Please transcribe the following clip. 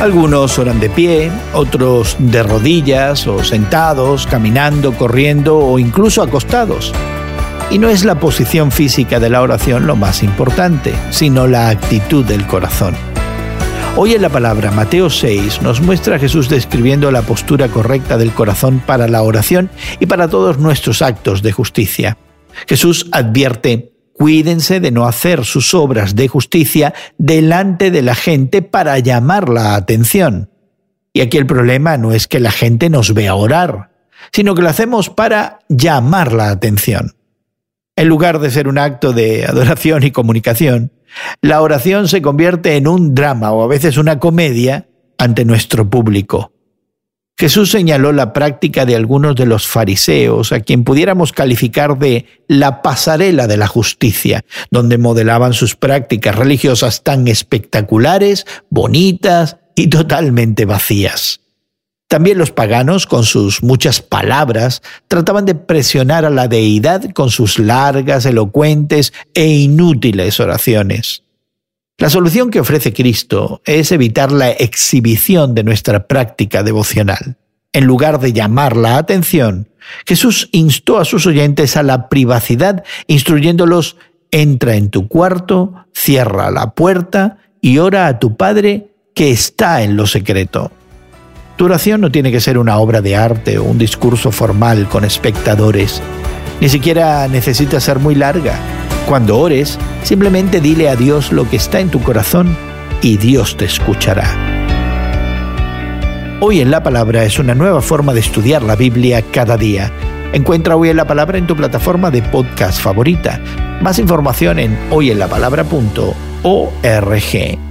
Algunos oran de pie, otros de rodillas o sentados, caminando, corriendo o incluso acostados. Y no es la posición física de la oración lo más importante, sino la actitud del corazón. Hoy en la palabra Mateo 6 nos muestra a Jesús describiendo la postura correcta del corazón para la oración y para todos nuestros actos de justicia. Jesús advierte, cuídense de no hacer sus obras de justicia delante de la gente para llamar la atención. Y aquí el problema no es que la gente nos vea orar, sino que lo hacemos para llamar la atención. En lugar de ser un acto de adoración y comunicación, la oración se convierte en un drama o a veces una comedia ante nuestro público. Jesús señaló la práctica de algunos de los fariseos, a quien pudiéramos calificar de la pasarela de la justicia, donde modelaban sus prácticas religiosas tan espectaculares, bonitas y totalmente vacías. También los paganos, con sus muchas palabras, trataban de presionar a la deidad con sus largas, elocuentes e inútiles oraciones. La solución que ofrece Cristo es evitar la exhibición de nuestra práctica devocional. En lugar de llamar la atención, Jesús instó a sus oyentes a la privacidad, instruyéndolos, entra en tu cuarto, cierra la puerta y ora a tu Padre que está en lo secreto. Tu oración no tiene que ser una obra de arte o un discurso formal con espectadores. Ni siquiera necesita ser muy larga. Cuando ores, simplemente dile a Dios lo que está en tu corazón y Dios te escuchará. Hoy en la Palabra es una nueva forma de estudiar la Biblia cada día. Encuentra Hoy en la Palabra en tu plataforma de podcast favorita. Más información en hoyenlapalabra.org.